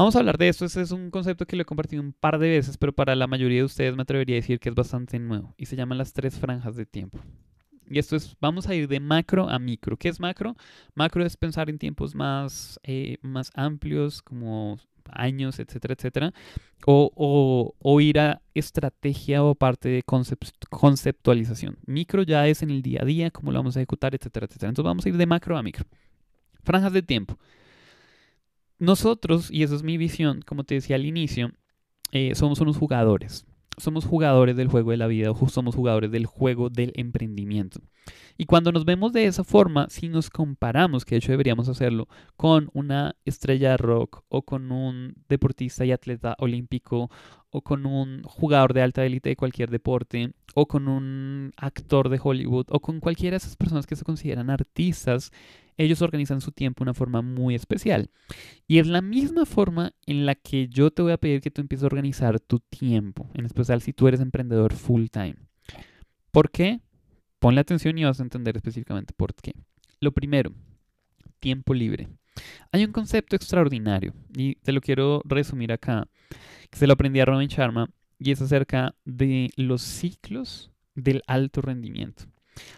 Vamos a hablar de esto. Este es un concepto que lo he compartido un par de veces, pero para la mayoría de ustedes me atrevería a decir que es bastante nuevo y se llaman las tres franjas de tiempo. Y esto es, vamos a ir de macro a micro. ¿Qué es macro? Macro es pensar en tiempos más, eh, más amplios, como años, etcétera, etcétera. O, o, ir a estrategia o parte de conceptualización. Micro ya es en el día a día, cómo lo vamos a ejecutar, etcétera, etcétera. Entonces vamos a ir de macro a micro. Franjas de tiempo. Nosotros, y esa es mi visión, como te decía al inicio, eh, somos unos jugadores somos jugadores del juego de la vida o somos jugadores del juego del emprendimiento. Y cuando nos vemos de esa forma, si nos comparamos, que de hecho deberíamos hacerlo, con una estrella de rock o con un deportista y atleta olímpico o con un jugador de alta élite de cualquier deporte o con un actor de Hollywood o con cualquiera de esas personas que se consideran artistas, ellos organizan su tiempo de una forma muy especial. Y es la misma forma en la que yo te voy a pedir que tú empieces a organizar tu tiempo, en especial si tú eres emprendedor full time. ¿Por qué? Ponle atención y vas a entender específicamente por qué. Lo primero, tiempo libre. Hay un concepto extraordinario y te lo quiero resumir acá, que se lo aprendí a Robin Sharma y es acerca de los ciclos del alto rendimiento.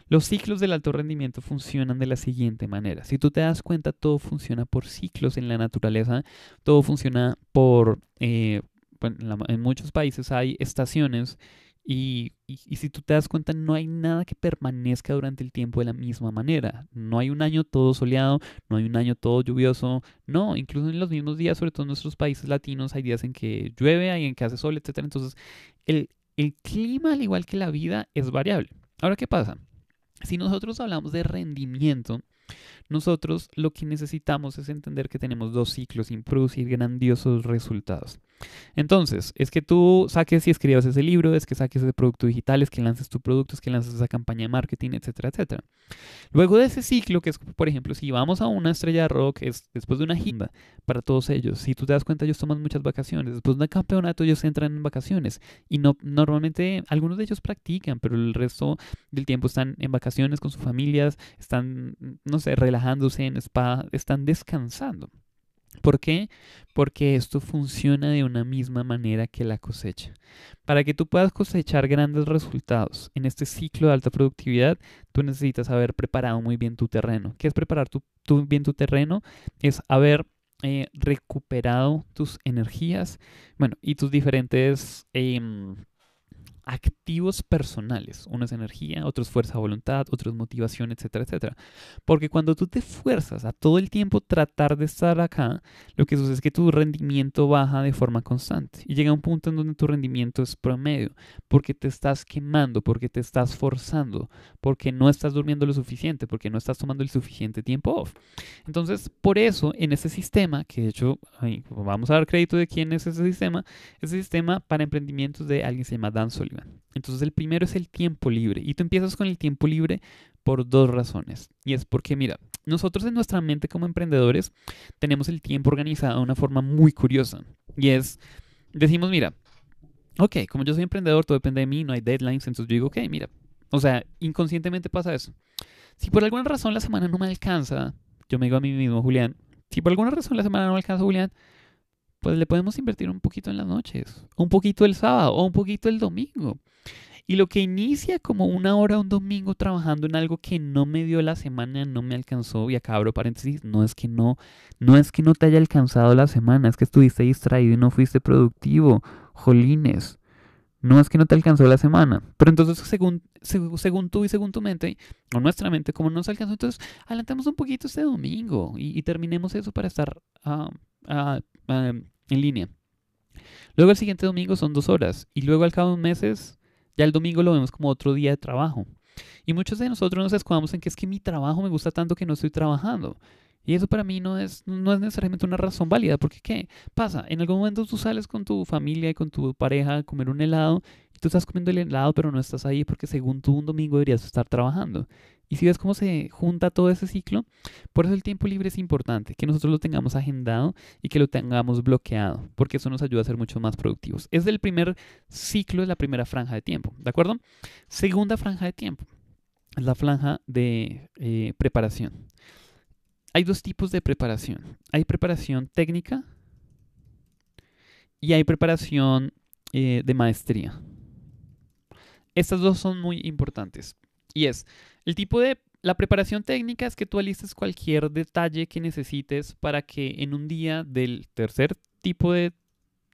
Los ciclos del alto rendimiento funcionan de la siguiente manera. Si tú te das cuenta, todo funciona por ciclos en la naturaleza, todo funciona por... Eh, en muchos países hay estaciones y, si tú te das cuenta, no hay nada que permanezca durante el tiempo de la misma manera. No hay un año todo soleado, no hay un año todo lluvioso. No, incluso en los mismos días, sobre todo en nuestros países latinos, hay días en que llueve, hay en que hace sol, etc. Entonces, el, el clima, al igual que la vida, es variable. Ahora, ¿qué pasa? Si nosotros hablamos de rendimiento, nosotros lo que necesitamos es entender que tenemos dos ciclos y producir grandiosos resultados. Entonces, es que tú saques y escribas ese libro, es que saques ese producto digital, es que lances tu producto, es que lances esa campaña de marketing, etcétera, etcétera. Luego de ese ciclo, que es, por ejemplo, si vamos a una estrella de rock, es después de una gira para todos ellos. Si tú te das cuenta, ellos toman muchas vacaciones. Después de un campeonato, ellos entran en vacaciones. Y no, normalmente, algunos de ellos practican, pero el resto del tiempo están en vacaciones con sus familias, están, relajándose en spa, están descansando. ¿Por qué? Porque esto funciona de una misma manera que la cosecha. Para que tú puedas cosechar grandes resultados en este ciclo de alta productividad, tú necesitas haber preparado muy bien tu terreno. ¿Qué es preparar tu, bien tu terreno? Es haber eh, recuperado tus energías, bueno, y tus diferentes... Em, activos personales. Uno es energía, otro es fuerza de voluntad, otro es motivación, etcétera, etcétera. Porque cuando tú te fuerzas a todo el tiempo tratar de estar acá, lo que sucede es que tu rendimiento baja de forma constante. Y llega un punto en donde tu rendimiento es promedio, porque te estás quemando, porque te estás forzando, porque no estás durmiendo lo suficiente, porque no estás tomando el suficiente tiempo off. Entonces, por eso, en ese sistema, que de hecho, vamos a dar crédito de quién es ese sistema, ese sistema para emprendimientos de alguien se llama Dan Entonces el primero es el tiempo libre. Y tú empiezas con el tiempo libre por dos razones. Y es porque, mira, nosotros en nuestra mente como emprendedores tenemos el tiempo organizado de una forma muy curiosa. Y es, decimos, mira, ok, como yo soy emprendedor, todo depende de mí, no hay deadlines, entonces yo digo, ok, mira, o sea, inconscientemente pasa eso. Si por alguna razón la semana no me alcanza, yo me digo a mí mismo, Julián, si por alguna razón la semana no me alcanza, Julián, pues le podemos invertir un poquito en las noches, un poquito el sábado o un poquito el domingo. Y lo que inicia como una hora un domingo trabajando en algo que no me dio la semana, no me alcanzó, y acá abro paréntesis, no es que no, no es que no te haya alcanzado la semana, es que estuviste distraído y no fuiste productivo, jolines. No es que no te alcanzó la semana. Pero entonces, según, según, tú y según tu mente, o nuestra mente, como no nos alcanzó, entonces adelantamos un poquito este domingo y, terminemos eso para estar uh, en línea. Luego el siguiente domingo son dos horas y luego al cabo de un meses ya el domingo lo vemos como otro día de trabajo. Y muchos de nosotros nos escudamos en que es que mi trabajo me gusta tanto que no estoy trabajando. Y eso para mí no es, no es necesariamente una razón válida, porque ¿qué pasa? En algún momento tú sales con tu familia y con tu pareja a comer un helado y tú estás comiendo el helado pero no estás ahí porque según tú un domingo deberías estar trabajando. Y si ves cómo se junta todo ese ciclo, por eso el tiempo libre es importante, que nosotros lo tengamos agendado y que lo tengamos bloqueado, porque eso nos ayuda a ser mucho más productivos. Es el primer ciclo, es la primera franja de tiempo, ¿de acuerdo? Segunda franja de tiempo, es la franja de eh, preparación. Hay dos tipos de preparación. Hay preparación técnica y hay preparación eh, de maestría. Estas dos son muy importantes. Y es el tipo de... La preparación técnica es que tú alistes cualquier detalle que necesites para que en un día del tercer tipo de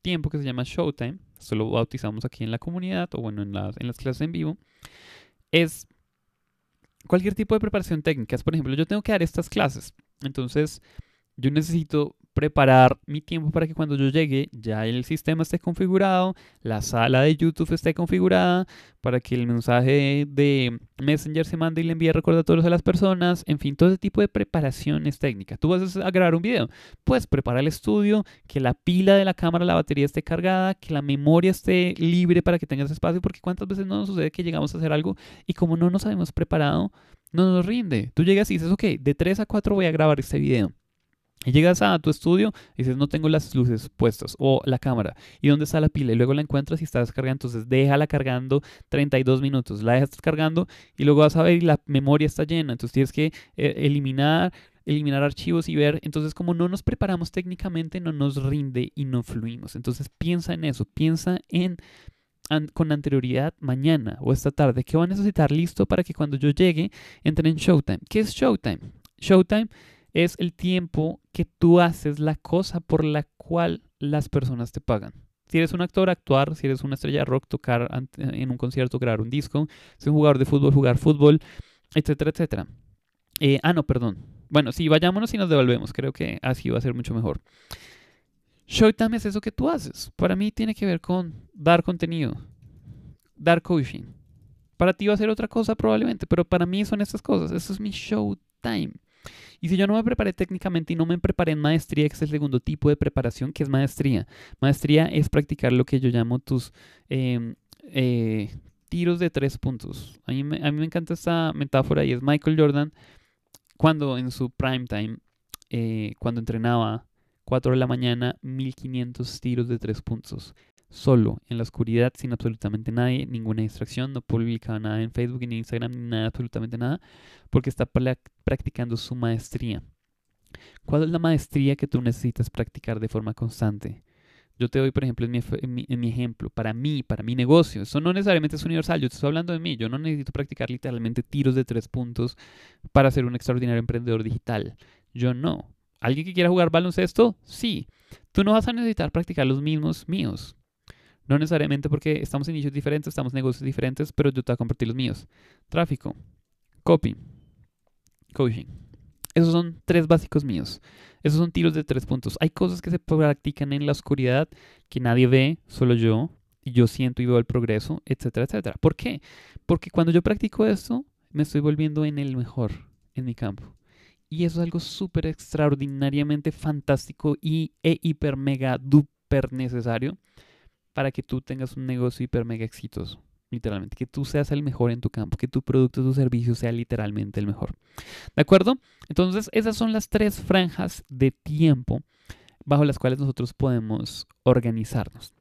tiempo que se llama Showtime, esto lo bautizamos aquí en la comunidad o bueno, en las, en las clases en vivo, es cualquier tipo de preparación técnica. Por ejemplo, yo tengo que dar estas clases. Entonces, yo necesito preparar mi tiempo para que cuando yo llegue ya el sistema esté configurado, la sala de YouTube esté configurada, para que el mensaje de Messenger se mande y le envíe recordatorios a las personas, en fin, todo ese tipo de preparaciones técnicas. Tú vas a grabar un video, pues prepara el estudio, que la pila de la cámara, la batería esté cargada, que la memoria esté libre para que tengas espacio, porque cuántas veces no nos sucede que llegamos a hacer algo y como no nos habíamos preparado, no nos rinde. Tú llegas y dices, ok, de 3 a 4 voy a grabar este video y llegas a tu estudio y dices, no tengo las luces puestas o la cámara. ¿Y dónde está la pila? Y luego la encuentras y está descargando. Entonces déjala cargando 32 minutos. La dejas cargando y luego vas a ver y la memoria está llena. Entonces tienes que eh, eliminar, eliminar archivos y ver. Entonces como no nos preparamos técnicamente, no nos rinde y no fluimos. Entonces piensa en eso. Piensa en con anterioridad mañana o esta tarde. ¿Qué va a necesitar listo para que cuando yo llegue entre en Showtime? ¿Qué es Showtime? Showtime es el tiempo que tú haces la cosa por la cual las personas te pagan. Si eres un actor, actuar. Si eres una estrella de rock, tocar en un concierto, grabar un disco. Si eres un jugador de fútbol, jugar fútbol, etcétera, etcétera. Eh, ah, no, perdón. Bueno, sí, vayámonos y nos devolvemos. Creo que así va a ser mucho mejor. Showtime es eso que tú haces. Para mí tiene que ver con dar contenido, dar coaching. Para ti va a ser otra cosa probablemente, pero para mí son estas cosas. Eso es mi showtime. Y si yo no me preparé técnicamente y no me preparé en maestría, que es el segundo tipo de preparación, que es maestría. Maestría es practicar lo que yo llamo tus em, eh, tiros de tres puntos. A mí, me, encanta esta metáfora y es Michael Jordan cuando en su prime time, eh, cuando entrenaba 4 de la mañana, 1500 tiros de tres puntos solo, en la oscuridad, sin absolutamente nadie, ninguna distracción, no publicaba nada en Facebook ni Instagram, ni nada, absolutamente nada, porque está practicando su maestría. ¿Cuál es la maestría que tú necesitas practicar de forma constante? Yo te doy, por ejemplo, en mi, en mi, ejemplo, para mí, para mi negocio, eso no necesariamente es universal, yo te estoy hablando de mí, yo no necesito practicar literalmente tiros de tres puntos para ser un extraordinario emprendedor digital. Yo no. ¿Alguien que quiera jugar baloncesto? Sí. Tú no vas a necesitar practicar los mismos míos. No necesariamente porque estamos en nichos diferentes, estamos en negocios diferentes, pero yo te voy a compartir los míos. Tráfico, copy, coaching. Esos son tres básicos míos. Esos son tiros de tres puntos. Hay cosas que se practican en la oscuridad que nadie ve, solo yo, y yo siento y veo el progreso, etcétera, etcétera. ¿Por qué? Porque cuando yo practico esto, me estoy volviendo en el mejor en mi campo. Y eso es algo súper extraordinariamente fantástico y e hiper mega duper necesario para que tú tengas un negocio hiper mega exitoso. Literalmente, que tú seas el mejor en tu campo, que tu producto o tu servicio sea literalmente el mejor. ¿De acuerdo? Entonces, esas son las tres franjas de tiempo bajo las cuales nosotros podemos organizarnos.